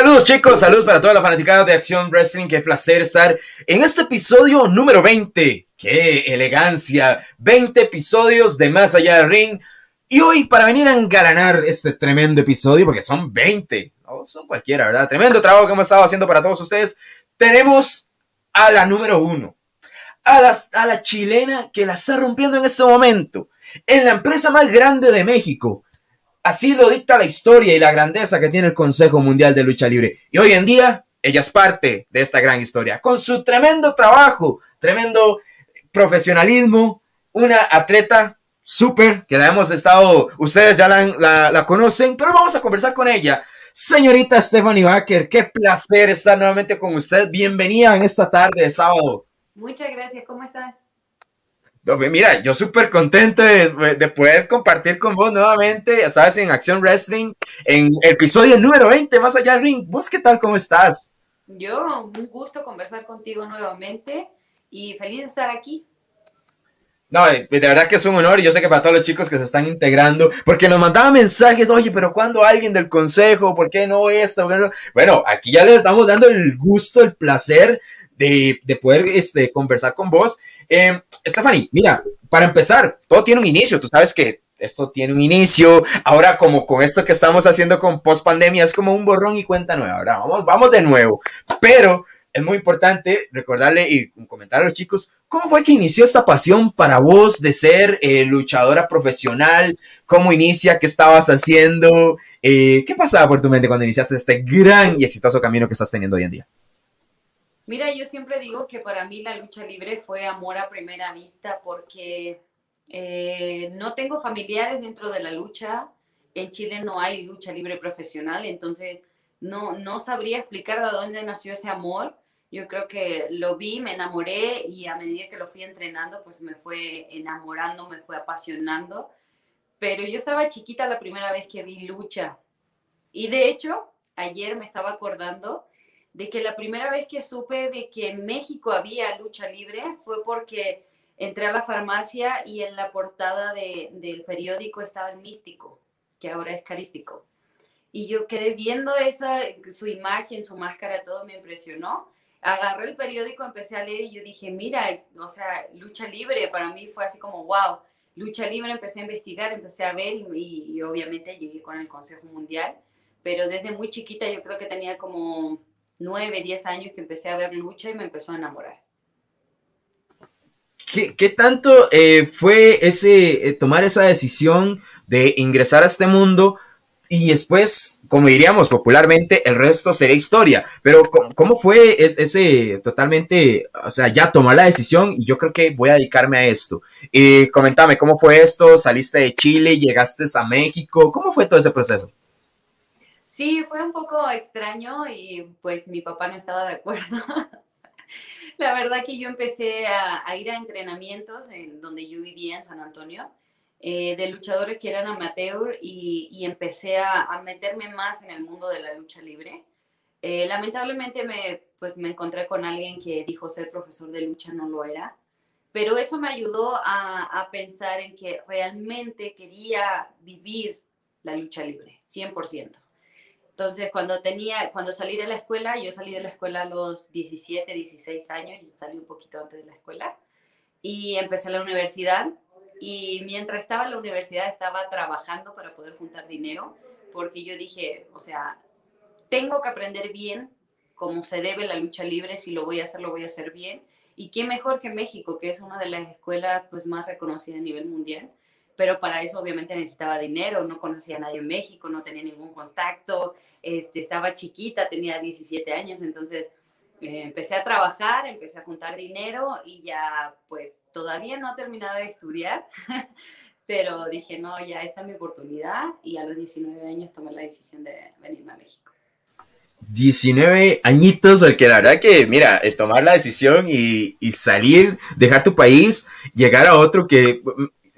Saludos chicos, saludos para toda la fanaticada de Acción Wrestling, qué placer estar en este episodio número 20. Qué elegancia, 20 episodios de Más Allá del Ring. Y hoy para venir a engalanar este tremendo episodio, porque son 20, no son cualquiera, ¿verdad? Tremendo trabajo que hemos estado haciendo para todos ustedes. Tenemos a la número uno, a la, a la chilena que la está rompiendo en este momento, en la empresa más grande de México Así lo dicta la historia y la grandeza que tiene el Consejo Mundial de Lucha Libre. Y hoy en día, ella es parte de esta gran historia. Con su tremendo trabajo, tremendo profesionalismo, una atleta súper, que la hemos estado, ustedes ya la, la, conocen, pero vamos a conversar con ella. Señorita Stephanie Baker, qué placer estar nuevamente con usted. Bienvenida en esta tarde de sábado. Muchas gracias, ¿cómo estás? Mira, yo súper contento de, poder compartir con vos nuevamente, ya sabes, en Acción Wrestling, en episodio número 20, más allá del ring. ¿Vos qué tal? ¿Cómo estás? Yo, un gusto conversar contigo nuevamente y feliz de estar aquí. No, de verdad que es un honor y yo sé que para todos los chicos que se están integrando, porque nos mandaban mensajes, oye, pero ¿cuándo alguien del consejo? ¿Por qué no esto? Bueno, aquí ya les estamos dando el gusto, el placer de, de poder este, conversar con vos eh, Stephanie, mira, para empezar, todo tiene un inicio. Tú sabes que esto tiene un inicio. Ahora, como con esto que estamos haciendo con post pandemia, es como un borrón y cuenta nueva. Ahora vamos, vamos de nuevo. Pero es muy importante recordarle y comentar a los chicos cómo fue que inició esta pasión para vos de ser eh, luchadora profesional. ¿Cómo inicia? ¿Qué estabas haciendo? Eh, ¿Qué pasaba por tu mente cuando iniciaste este gran y exitoso camino que estás teniendo hoy en día? Mira, yo siempre digo que para mí la lucha libre fue amor a primera vista porque eh, no tengo familiares dentro de la lucha. En Chile no hay lucha libre profesional, entonces no, no sabría explicar de dónde nació ese amor. Yo creo que lo vi, me enamoré y a medida que lo fui entrenando, pues me fue enamorando, me fue apasionando. Pero yo estaba chiquita la primera vez que vi lucha. Y de hecho, ayer me estaba acordando de que la primera vez que supe de que en México había lucha libre fue porque entré a la farmacia y en la portada del periódico estaba el místico, que ahora es carístico. Y yo quedé viendo esa, su imagen, su máscara, todo me impresionó. Agarré el periódico, empecé a leer y yo dije, mira, o sea, lucha libre, para mí fue así como, wow, lucha libre, empecé a investigar, empecé a ver y obviamente llegué con el Consejo Mundial, pero desde muy chiquita yo creo que tenía como 9, 10 años que empecé a ver lucha y me empezó a enamorar. ¿Qué, tanto eh, fue ese eh, tomar esa decisión de ingresar a este mundo y después, como diríamos popularmente, el resto sería historia? Pero ¿cómo, fue ese totalmente, o sea, ya tomar la decisión y yo creo que voy a dedicarme a esto? Y comentame, ¿cómo fue esto? ¿Saliste de Chile? ¿Llegaste a México? ¿Cómo fue todo ese proceso? Sí, fue un poco extraño y pues mi papá no estaba de acuerdo. La verdad que yo empecé a, ir a entrenamientos en donde yo vivía en San Antonio, eh, de luchadores que eran amateur y, empecé a, meterme más en el mundo de la lucha libre. Eh, lamentablemente me, pues me encontré con alguien que dijo ser profesor de lucha, no lo era, pero eso me ayudó a, a pensar en que realmente quería vivir la lucha libre, 100%. Entonces, cuando tenía, cuando salí de la escuela, yo salí de la escuela a los 17, 16 años, salí un poquito antes de la escuela, y empecé la universidad. Y mientras estaba en la universidad, estaba trabajando para poder juntar dinero, porque yo dije, o sea, tengo que aprender bien cómo se debe la lucha libre, si lo voy a hacer, lo voy a hacer bien. Y qué mejor que México, que es una de las escuelas pues, más reconocidas a nivel mundial pero para eso obviamente necesitaba dinero, no conocía a nadie en México, no tenía ningún contacto, este, estaba chiquita, tenía 17 años, entonces eh, empecé a trabajar, empecé a juntar dinero y ya pues todavía no he terminado de estudiar, pero dije, no, ya esta es mi oportunidad y a los 19 años tomé la decisión de venirme a México. 19 añitos, que la verdad que, mira, el tomar la decisión y, salir, dejar tu país, llegar a otro que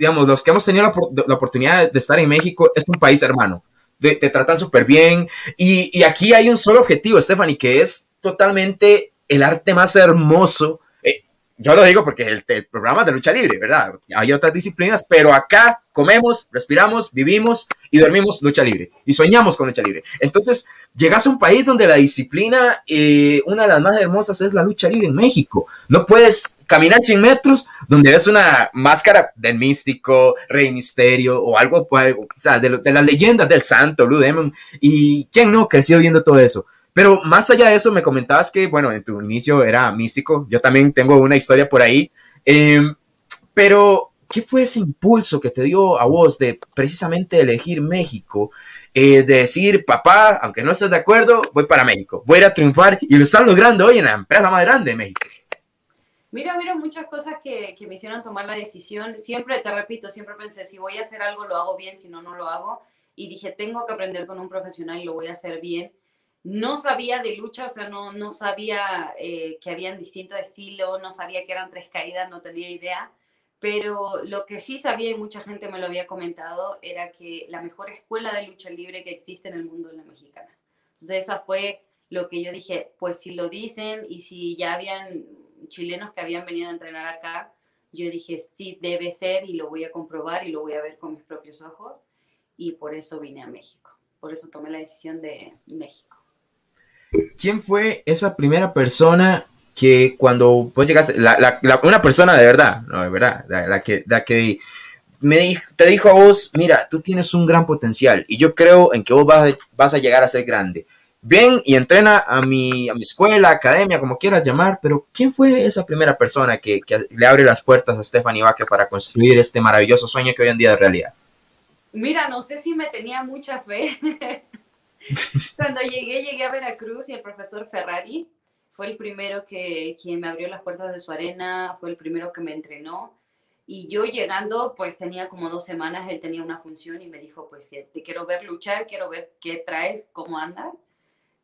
digamos, los que hemos tenido la, oportunidad de estar en México, es un país hermano. Te, tratan súper bien. Y, aquí hay un solo objetivo, Stephanie, que es totalmente el arte más hermoso. Eh, yo lo digo porque el, el programa de lucha libre, ¿verdad? Hay otras disciplinas, pero acá comemos, respiramos, vivimos y dormimos lucha libre y soñamos con lucha libre. Entonces, llegas a un país donde la disciplina, eh, una de las más hermosas es la lucha libre en México. No puedes caminar 100 metros donde ves una máscara del místico, Rey Misterio o algo, de, las leyendas del santo, Blue Demon. Y quién no creció viendo todo eso. Pero más allá de eso, me comentabas que, bueno, en tu inicio era místico. Yo también tengo una historia por ahí. Eh, pero, ¿qué fue ese impulso que te dio a vos de precisamente elegir México? Eh, de decir, papá, aunque no estés de acuerdo, voy para México. Voy a ir a triunfar y lo están logrando hoy en la empresa más grande de México. Mira, mira, muchas cosas que, que me hicieron tomar la decisión. Siempre, te repito, siempre pensé, si voy a hacer algo, lo hago bien, si no, no lo hago. Y dije, tengo que aprender con un profesional y lo voy a hacer bien no sabía de lucha, o sea, no, no sabía eh, que habían distintos estilos, no sabía que eran tres caídas, no tenía idea, pero lo que sí sabía y mucha gente me lo había comentado era que la mejor escuela de lucha libre que existe en el mundo es la mexicana. Entonces esa fue lo que yo dije, pues si lo dicen y si ya habían chilenos que habían venido a entrenar acá, yo dije, sí, debe ser y lo voy a comprobar y lo voy a ver con mis propios ojos y por eso vine a México, por eso tomé la decisión de México. ¿quién fue esa primera persona que cuando vos llegaste, una persona de verdad, no, de verdad, la, que, la que me te dijo a vos, mira, tú tienes un gran potencial y yo creo en que vos vas a llegar a ser grande. Ven y entrena a mi, a mi escuela, academia, como quieras llamar, pero ¿quién fue esa primera persona que, que le abre las puertas a Stephanie Vázquez para construir este maravilloso sueño que hoy en día es realidad? Mira, no sé si me tenía mucha fe, Cuando llegué, llegué a Veracruz y el profesor Ferrari fue el primero que quien me abrió las puertas de su arena, fue el primero que me entrenó. Y yo llegando, pues tenía como dos semanas, él tenía una función y me dijo, pues te quiero ver luchar, quiero ver qué traes, cómo andas.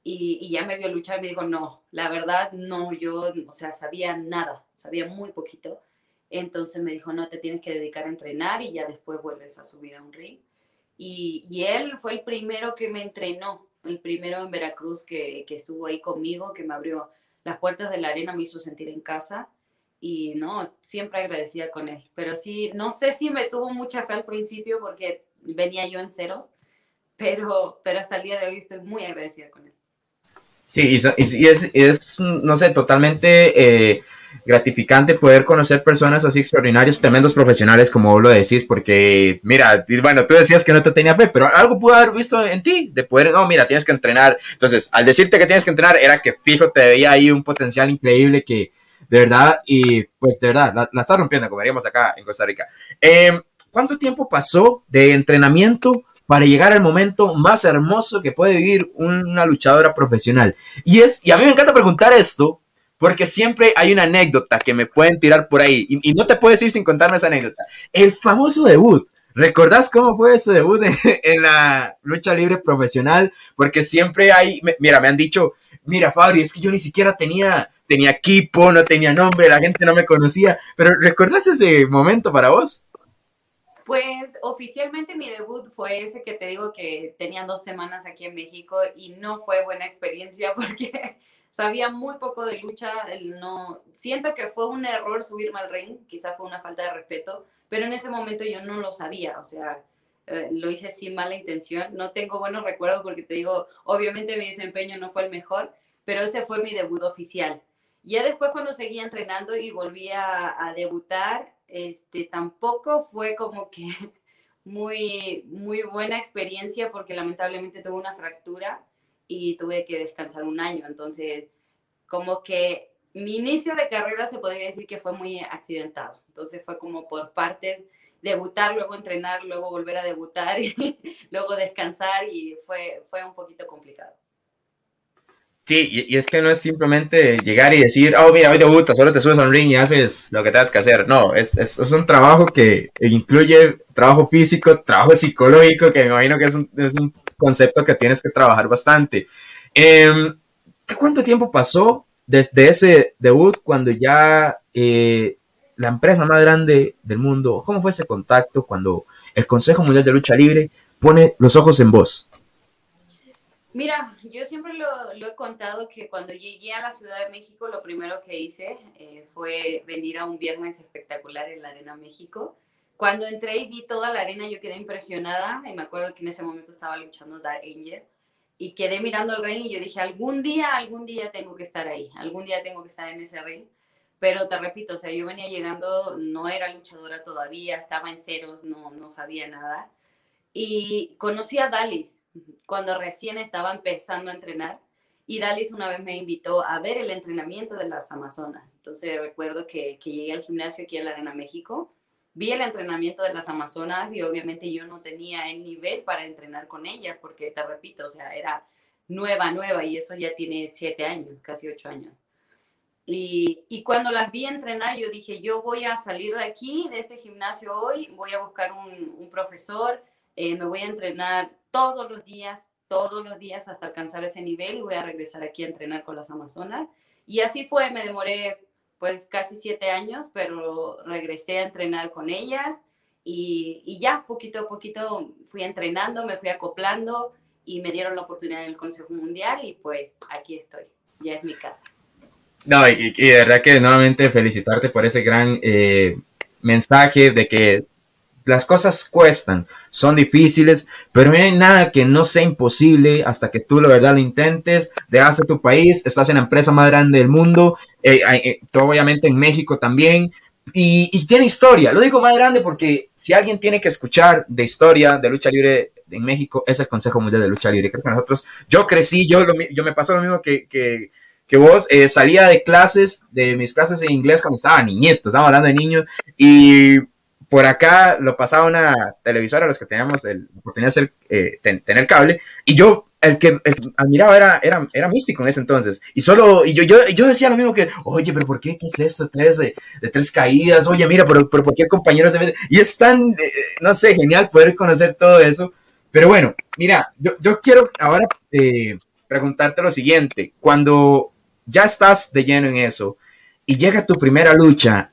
Y, y, ya me vio luchar y me dijo, no, la verdad, no, yo, o sea, sabía nada, sabía muy poquito. Entonces me dijo, no, te tienes que dedicar a entrenar y ya después vuelves a subir a un ring. Y, él fue el primero que me entrenó, el primero en Veracruz que, que, estuvo ahí conmigo, que me abrió las puertas de la arena, me hizo sentir en casa y no, siempre agradecida con él. Pero sí, no sé si me tuvo mucha fe al principio porque venía yo en ceros, pero, pero hasta el día de hoy estoy muy agradecida con él. Sí, y, es, no sé, totalmente... Eh, gratificante poder conocer personas así extraordinarias, tremendos profesionales, como vos lo decís, porque, mira, bueno, tú decías que no te tenía fe, pero algo pude haber visto en ti, de poder, no, mira, tienes que entrenar. Entonces, al decirte que tienes que entrenar, era que fijo, te veía ahí un potencial increíble que, de verdad, y pues de verdad, la, está rompiendo, como diríamos acá en Costa Rica. Em, ¿Cuánto tiempo pasó de entrenamiento para llegar al momento más hermoso que puede vivir una luchadora profesional? Y es, y a mí me encanta preguntar esto, porque siempre hay una anécdota que me pueden tirar por ahí y, no te puedes ir sin contarme esa anécdota. El famoso debut. ¿Recordás cómo fue ese debut en, la lucha libre profesional? Porque siempre hay, mira, me han dicho, mira Fabri, es que yo ni siquiera tenía, tenía equipo, no tenía nombre, la gente no me conocía, pero ¿recordás ese momento para vos? Pues oficialmente mi debut fue ese que te digo que tenía dos semanas aquí en México y no fue buena experiencia porque sabía muy poco de lucha, no, siento que fue un error subirme al ring, quizá fue una falta de respeto, pero en ese momento yo no lo sabía, o sea, eh, lo hice sin mala intención, no tengo buenos recuerdos porque te digo, obviamente mi desempeño no fue el mejor, pero ese fue mi debut oficial. Ya después cuando seguía entrenando y volví a, a debutar, este, tampoco fue como que muy, muy buena experiencia porque lamentablemente tuve una fractura y tuve que descansar un año. Entonces, como que mi inicio de carrera se podría decir que fue muy accidentado. Entonces fue como por partes, debutar, luego entrenar, luego volver a debutar luego descansar y fue, fue un poquito complicado. Sí, y, es que no es simplemente llegar y decir, oh, mira, hoy debutas, solo te subes a un ring y haces lo que tengas que hacer. No, es, es, un trabajo que incluye trabajo físico, trabajo psicológico, que me imagino que es un, es un concepto que tienes que trabajar bastante. Eh, ¿Cuánto tiempo pasó desde ese debut cuando ya eh, la empresa más grande del mundo, cómo fue ese contacto cuando el Consejo Mundial de Lucha Libre pone los ojos en vos? Mira, yo siempre lo, he contado que cuando llegué a la Ciudad de México, lo primero que hice eh, fue venir a un viernes espectacular en la Arena México. Cuando entré y vi toda la arena, yo quedé impresionada y me acuerdo que en ese momento estaba luchando Dark Angel y quedé mirando el ring y yo dije, algún día, algún día tengo que estar ahí, algún día tengo que estar en ese ring. Pero te repito, o sea, yo venía llegando, no era luchadora todavía, estaba en ceros, no, no sabía nada. Y conocí a Dalis cuando recién estaba empezando a entrenar. Y Dalis una vez me invitó a ver el entrenamiento de las Amazonas. Entonces recuerdo que, que llegué al gimnasio aquí en la Arena México, vi el entrenamiento de las Amazonas y obviamente yo no tenía el nivel para entrenar con ellas porque, te repito, o sea, era nueva, nueva y eso ya tiene siete años, casi ocho años. Y, y, cuando las vi entrenar, yo dije, yo voy a salir de aquí, de este gimnasio hoy, voy a buscar un, un profesor, eh, me voy a entrenar todos los días, todos los días hasta alcanzar ese nivel y voy a regresar aquí a entrenar con las Amazonas. Y así fue, me demoré pues casi siete años, pero regresé a entrenar con ellas y, ya poquito a poquito fui entrenando, me fui acoplando y me dieron la oportunidad en el Consejo Mundial y pues aquí estoy, ya es mi casa. No, y, de verdad que nuevamente felicitarte por ese gran eh, mensaje de que las cosas cuestan, son difíciles, pero no hay nada que no sea imposible hasta que tú la verdad lo intentes, dejas tu país, estás en la empresa más grande del mundo, eh, eh, obviamente en México también, y, tiene historia. Lo digo más grande porque si alguien tiene que escuchar de historia de lucha libre en México, es el Consejo Mundial de Lucha Libre. Creo que nosotros, yo crecí, yo, yo me pasó lo mismo que, que vos eh, salía de clases, de mis clases de inglés cuando estaba niñito, estaba hablando de niños, y por acá lo pasaba una televisora, los que teníamos la oportunidad de eh, tener cable, y yo, el que admiraba era, era, místico en ese entonces, y solo, y yo, yo, yo decía lo mismo que, oye, pero ¿por qué? ¿Qué es esto? Tres, de, tres caídas, oye, mira, pero, ¿por qué el compañero se ve? Y es tan, eh, no sé, genial poder conocer todo eso, pero bueno, mira, yo, yo quiero ahora preguntarte lo siguiente, cuando ya estás de lleno en eso y llega tu primera lucha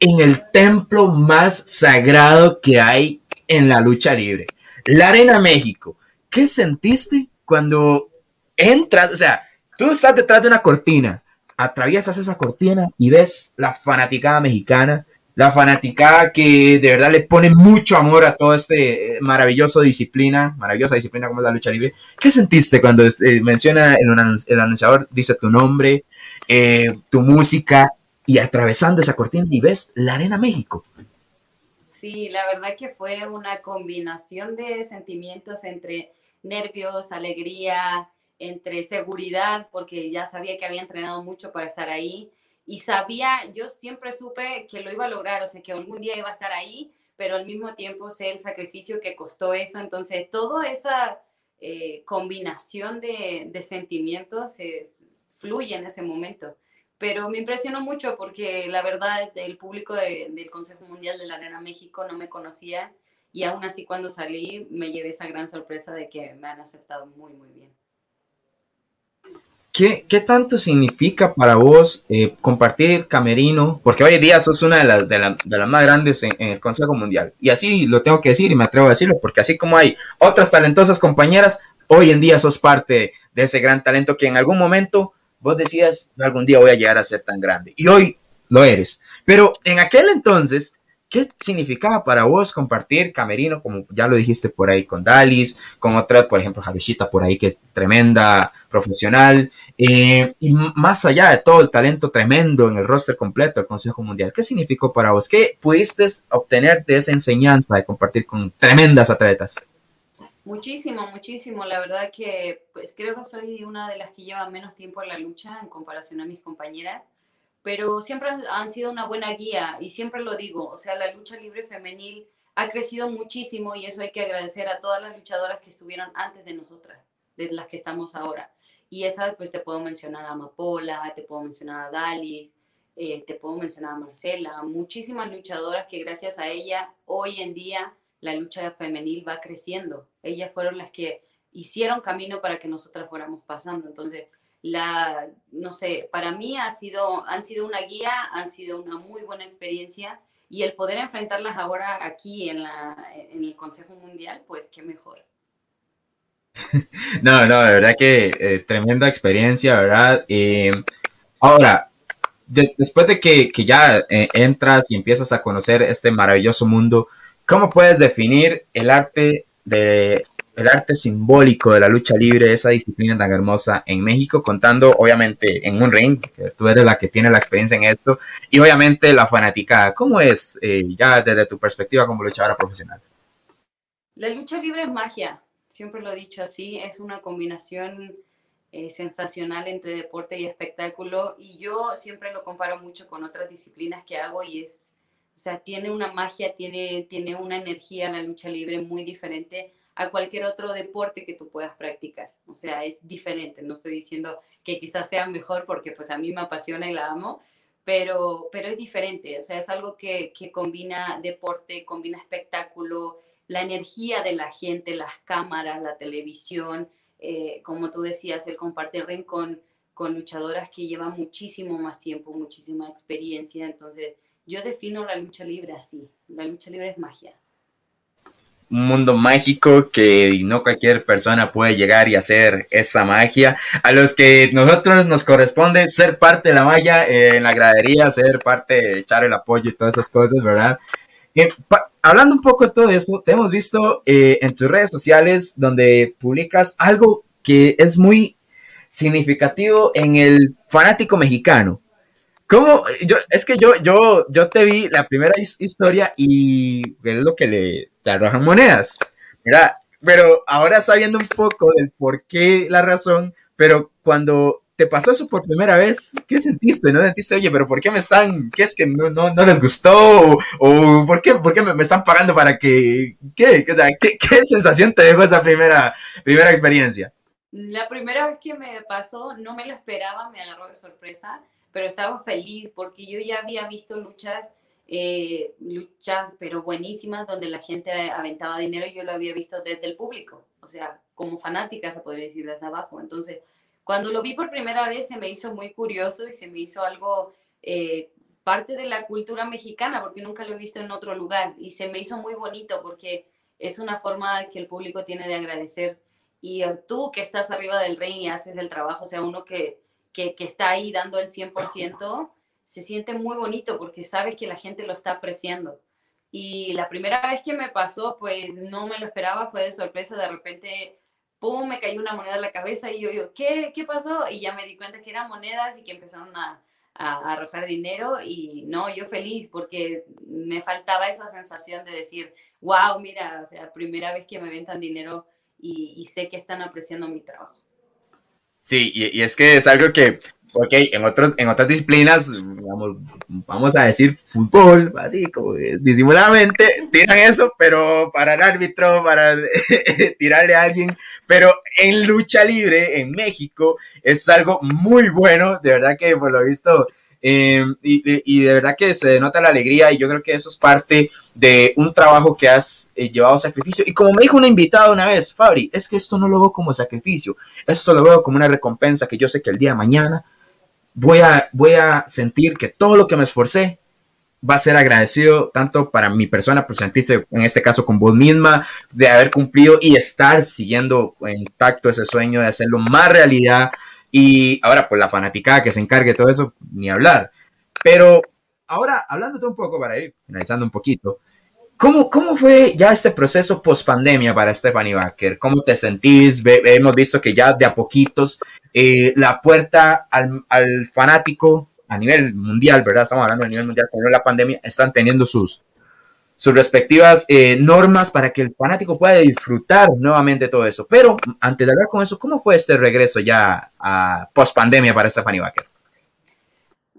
en el templo más sagrado que hay en la lucha libre, la Arena México. ¿Qué sentiste cuando entras? O sea, tú estás detrás de una cortina, atraviesas esa cortina y ves la fanaticada mexicana, la fanaticada que de verdad le pone mucho amor a todo este eh, maravilloso disciplina, maravillosa disciplina como es la lucha libre. ¿Qué sentiste cuando eh, menciona el, anunciador, dice tu nombre, eh, tu música y atravesando esa cortina y ves la Arena México? Sí, la verdad que fue una combinación de sentimientos entre nervios, alegría, entre seguridad, porque ya sabía que había entrenado mucho para estar ahí y sabía, yo siempre supe que lo iba a lograr, o sea, que algún día iba a estar ahí, pero al mismo tiempo sé el sacrificio que costó eso, entonces toda esa eh, combinación de, de sentimientos fluye en ese momento. Pero me impresionó mucho porque la verdad el público del Consejo Mundial de la Arena México no me conocía y aún así cuando salí me llevé esa gran sorpresa de que me han aceptado muy, muy bien. ¿Qué, ¿Qué, tanto significa para vos eh, compartir camerino? Porque hoy en día sos una de las, de, las más grandes en, el Consejo Mundial. Y así lo tengo que decir y me atrevo a decirlo, porque así como hay otras talentosas compañeras, hoy en día sos parte de ese gran talento que en algún momento vos decías, algún día voy a llegar a ser tan grande. Y hoy lo eres. Pero en aquel entonces ¿Qué significaba para vos compartir camerino, como ya lo dijiste por ahí con Dalis, con otra, por ejemplo, Javishita por ahí, que es tremenda profesional, eh, y más allá de todo el talento tremendo en el roster completo del Consejo Mundial, ¿qué significó para vos? ¿Qué pudiste obtener de esa enseñanza de compartir con tremendas atletas? Muchísimo, muchísimo. La verdad que pues creo que soy una de las que lleva menos tiempo en la lucha en comparación a mis compañeras pero siempre han sido una buena guía y siempre lo digo, o sea, la lucha libre femenil ha crecido muchísimo y eso hay que agradecer a todas las luchadoras que estuvieron antes de nosotras, de las que estamos ahora. Y esa, pues te puedo mencionar a Amapola, te puedo mencionar a Dalis, eh, te puedo mencionar a Marcela, muchísimas luchadoras que gracias a ella hoy en día la lucha femenil va creciendo. Ellas fueron las que hicieron camino para que nosotras fuéramos pasando. Entonces, la, no sé, para mí ha sido, han sido una guía, han sido una muy buena experiencia y el poder enfrentarlas ahora aquí en, la, en el Consejo Mundial, pues qué mejor. No, no, de verdad que eh, tremenda experiencia, ¿verdad? Eh, ahora, después de que, que ya eh, entras y empiezas a conocer este maravilloso mundo, ¿cómo puedes definir el arte de el arte simbólico de la lucha libre, esa disciplina tan hermosa en México, contando obviamente en un ring, tú eres la que tiene la experiencia en esto, y obviamente la fanaticada. ¿Cómo es eh, ya desde tu perspectiva como luchadora profesional? La lucha libre es magia, siempre lo he dicho así, es una combinación eh, sensacional entre deporte y espectáculo, y yo siempre lo comparo mucho con otras disciplinas que hago y es, o sea, tiene una magia, tiene, tiene una energía la lucha libre muy diferente a cualquier otro deporte que tú puedas practicar. O sea, es diferente. No estoy diciendo que quizás sea mejor porque pues a mí me apasiona y la amo, pero, pero es diferente. O sea, es algo que, que combina deporte, combina espectáculo, la energía de la gente, las cámaras, la televisión, eh, como tú decías, el compartir ring con, con luchadoras que llevan muchísimo más tiempo, muchísima experiencia. Entonces, yo defino la lucha libre así. La lucha libre es magia un mundo mágico que no cualquier persona puede llegar y hacer esa magia. A los que nosotros nos corresponde ser parte de la magia en la gradería, ser parte echar el apoyo y todas esas cosas, ¿verdad? Eh, hablando un poco de todo eso, te hemos visto eh, en tus redes sociales donde publicas algo que es muy significativo en el fanático mexicano. ¿Cómo? Yo, es que yo, yo, yo te vi la primera historia y es lo que le arrojan monedas. Mira, pero ahora sabiendo un poco del por qué, la razón, pero cuando te pasó eso por primera vez, ¿qué sentiste? ¿No sentiste, oye, pero por qué me están, qué es que no, no, no les gustó? ¿O, por qué, por qué me, están pagando para que, qué? O sea, ¿qué, ¿qué, sensación te dejó esa primera, primera experiencia? La primera vez que me pasó, no me lo esperaba, me agarró de sorpresa, pero estaba feliz porque yo ya había visto luchas eh, luchas, pero buenísimas, donde la gente aventaba dinero, yo lo había visto desde el público, o sea, como fanática, se podría decir, desde abajo. Entonces, cuando lo vi por primera vez, se me hizo muy curioso y se me hizo algo eh, parte de la cultura mexicana, porque nunca lo he visto en otro lugar, y se me hizo muy bonito porque es una forma que el público tiene de agradecer. Y tú que estás arriba del ring y haces el trabajo, o sea, uno que, que, que está ahí dando el 100%, se siente muy bonito porque sabes que la gente lo está apreciando. Y la primera vez que me pasó, pues no me lo esperaba, fue de sorpresa, de repente, ¡pum!, me cayó una moneda en la cabeza y yo digo, ¿qué? ¿Qué pasó? Y ya me di cuenta que eran monedas y que empezaron a, a, arrojar dinero y no, yo feliz porque me faltaba esa sensación de decir, wow, mira, o sea, primera vez que me ventan dinero y, y sé que están apreciando mi trabajo. Sí, y, y, es que es algo que Ok, en, otros, en otras disciplinas, vamos a decir fútbol, así como disimuladamente, tiran eso, pero para el árbitro, para tirarle a alguien, pero en lucha libre en México es algo muy bueno, de verdad que por lo visto Em, y, de verdad que se denota la alegría y yo creo que eso es parte de un trabajo que has eh, llevado sacrificio. Y como me dijo una invitada una vez, Fabri, es que esto no lo veo como sacrificio, esto lo veo como una recompensa que yo sé que el día de mañana voy a, voy a sentir que todo lo que me esforcé va a ser agradecido tanto para mi persona por sentirse, en este caso, con vos misma, de haber cumplido y estar siguiendo intacto ese sueño de hacerlo más realidad y ahora, pues la fanaticada que se encargue todo eso, ni hablar. Pero ahora, hablándote un poco para ir finalizando un poquito, ¿cómo, cómo fue ya este proceso post pandemia para Stephanie Baker? ¿Cómo te sentís? hemos visto que ya de a poquitos eh, la puerta al, al, fanático a nivel mundial, ¿verdad? Estamos hablando a nivel mundial, con la pandemia, están teniendo sus, sus respectivas eh, normas para que el fanático pueda disfrutar nuevamente todo eso. Pero antes de hablar con eso, ¿cómo fue este regreso ya a post pandemia para Stephanie Baker?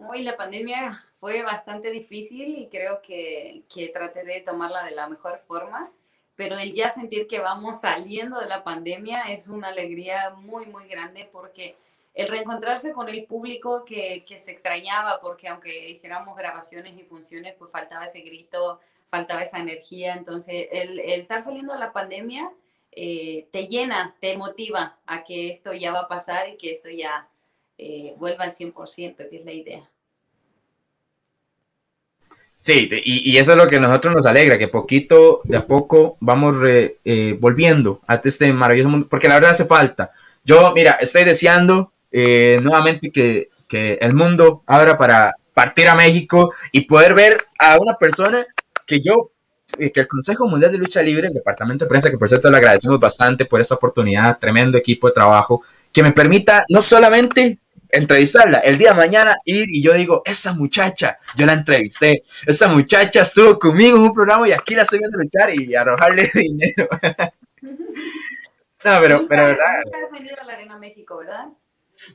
Hoy la pandemia fue bastante difícil y creo que, que traté de tomarla de la mejor forma, pero el ya sentir que vamos saliendo de la pandemia es una alegría muy, muy grande porque el reencontrarse con el público que, que se extrañaba, porque aunque hiciéramos grabaciones y funciones, pues faltaba ese grito, faltaba esa energía. Entonces, el, estar saliendo de la pandemia eh, te llena, te motiva a que esto ya va a pasar y que esto ya eh, vuelva al 100%, que es la idea. Sí, y, eso es lo que a nosotros nos alegra, que poquito de a poco vamos eh, volviendo a este maravilloso mundo, porque la verdad hace falta. Yo, mira, estoy deseando eh, nuevamente que, que, el mundo abra para partir a México y poder ver a una persona que yo, eh, que el Consejo Mundial de Lucha Libre, el Departamento de Prensa, que por cierto le agradecemos bastante por esa oportunidad, tremendo equipo de trabajo, que me permita no solamente entrevistarla, el día de mañana ir y yo digo, esa muchacha, yo la entrevisté, esa muchacha estuvo conmigo en un programa y aquí la estoy viendo luchar y arrojarle dinero. no, pero, pero verdad. has venido a la Arena México, ¿verdad?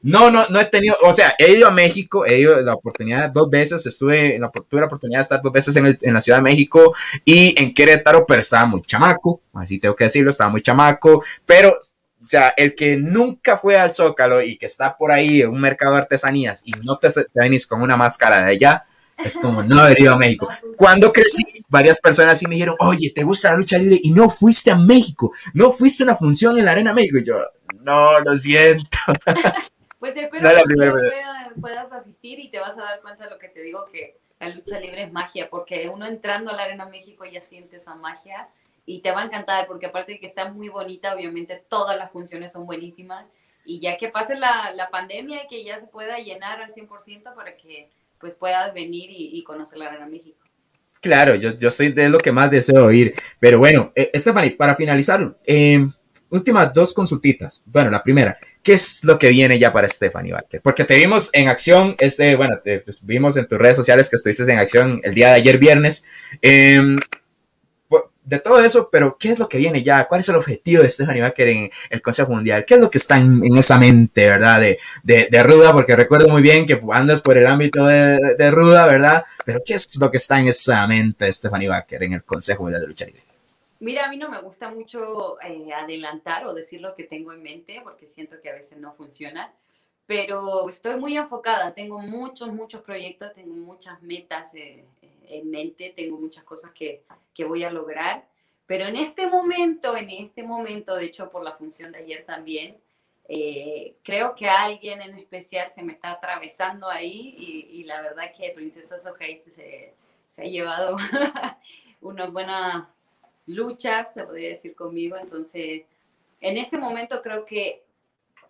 No, no, no he tenido, o sea, he ido a México, he ido la oportunidad dos veces, estuve, la, tuve la oportunidad de estar dos veces en, en, la Ciudad de México y en Querétaro, pero estaba muy chamaco, así tengo que decirlo, estaba muy chamaco, pero o sea, el que nunca fue al Zócalo y que está por ahí en un mercado de artesanías y no te, te venís con una máscara de allá, es como no haber ido a México. Cuando crecí, varias personas sí me dijeron, oye, ¿te gusta la lucha libre? Y no fuiste a México, no fuiste a una función en la Arena México. Y yo, no, lo siento. Pues espero que puedas asistir y te vas a dar cuenta de lo que te digo, que la lucha libre es magia, porque uno entrando a la Arena México ya siente esa magia y te va a encantar porque aparte de que está muy bonita, obviamente todas las funciones son buenísimas. Y ya que pase la, la pandemia que ya se pueda llenar al 100% para que pues puedas venir y, conocer la Arena México. Claro, yo, yo soy de lo que más deseo oír, pero bueno, eh, Stephanie, para finalizar, eh, últimas dos consultitas. Bueno, la primera, ¿qué es lo que viene ya para Stephanie Walker? Porque te vimos en acción, este, bueno, te vimos en tus redes sociales que estuviste en acción el día de ayer viernes. Eh, de todo eso, pero ¿qué es lo que viene ya? ¿Cuál es el objetivo de Stephanie Baker en el Consejo Mundial? ¿Qué es lo que está en, esa mente, verdad, de, de, Ruda? Porque recuerdo muy bien que andas por el ámbito de, de, Ruda, ¿verdad? Pero ¿qué es lo que está en esa mente de Stephanie Baker en el Consejo Mundial de Lucha Libre? Mira, a mí no me gusta mucho eh, adelantar o decir lo que tengo en mente, porque siento que a veces no funciona, pero estoy muy enfocada, tengo muchos, muchos proyectos, tengo muchas metas. Eh, en mente, tengo muchas cosas que, que voy a lograr, pero en este momento, en este momento, de hecho por la función de ayer también, eh, creo que alguien en especial se me está atravesando ahí y, la verdad que Princesa Sohei se, se ha llevado unas buenas luchas, se podría decir conmigo, entonces en este momento creo que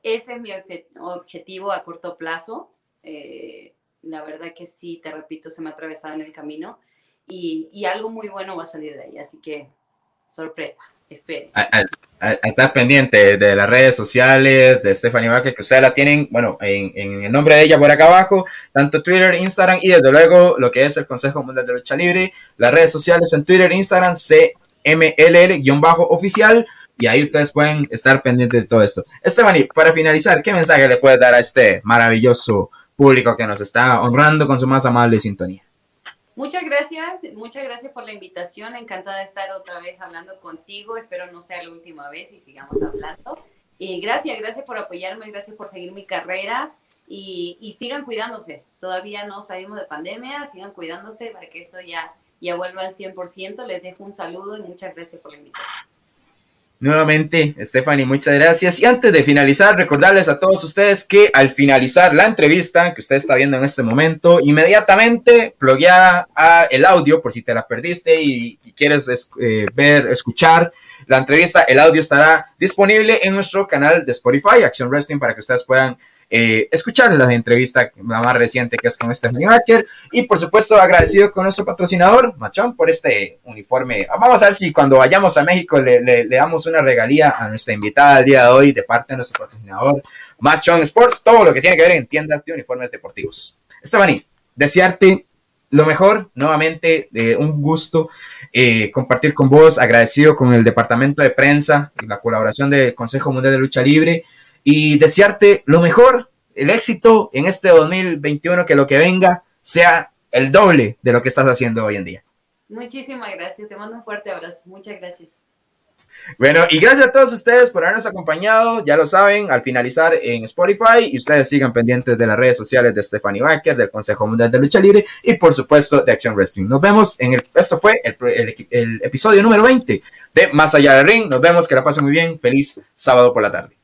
ese es mi objetivo a corto plazo. Eh, la verdad que sí, te repito, se me ha atravesado en el camino y, algo muy bueno va a salir de ahí, así que sorpresa, espere. A, estar pendiente de las redes sociales de Stephanie Vázquez, que ustedes la tienen, bueno, en, el nombre de ella por acá abajo, tanto Twitter, Instagram y desde luego lo que es el Consejo Mundial de Lucha Libre, las redes sociales en Twitter, Instagram, CMLL-oficial, y ahí ustedes pueden estar pendientes de todo esto. Stephanie, para finalizar, ¿qué mensaje le puedes dar a este maravilloso público que nos está honrando con su más amable sintonía. Muchas gracias, muchas gracias por la invitación. Encantada de estar otra vez hablando contigo. Espero no sea la última vez y sigamos hablando. Y gracias, gracias por apoyarme, gracias por seguir mi carrera y, y, sigan cuidándose. Todavía no salimos de pandemia, sigan cuidándose para que esto ya, ya vuelva al 100%. Les dejo un saludo y muchas gracias por la invitación. Nuevamente, Stephanie, muchas gracias. Y antes de finalizar, recordarles a todos ustedes que al finalizar la entrevista que usted está viendo en este momento, inmediatamente pluguea a el audio por si te la perdiste y, quieres eh, ver, escuchar la entrevista, el audio estará disponible en nuestro canal de Spotify, Action Wrestling, para que ustedes puedan eh, escuchar la entrevista la más reciente que es con Stephanie Hacker y por supuesto agradecido con nuestro patrocinador Machón por este uniforme. Vamos a ver si cuando vayamos a México le, le, damos una regalía a nuestra invitada del día de hoy de parte de nuestro patrocinador Machón Sports, todo lo que tiene que ver en tiendas de uniformes deportivos. Stephanie, desearte lo mejor, nuevamente, de un gusto eh, compartir con vos, agradecido con el departamento de prensa y la colaboración del Consejo Mundial de Lucha Libre y desearte lo mejor, el éxito en este 2021, que lo que venga sea el doble de lo que estás haciendo hoy en día. Muchísimas gracias, te mando un fuerte abrazo, muchas gracias. Bueno, y gracias a todos ustedes por habernos acompañado. Ya lo saben, al finalizar en Spotify, y ustedes sigan pendientes de las redes sociales de Stephanie Baker, del Consejo Mundial de Lucha Libre y, por supuesto, de Action Wrestling. Nos vemos en el. Esto fue el, el episodio número 20 de Más Allá del Ring. Nos vemos, que la pasen muy bien. Feliz sábado por la tarde.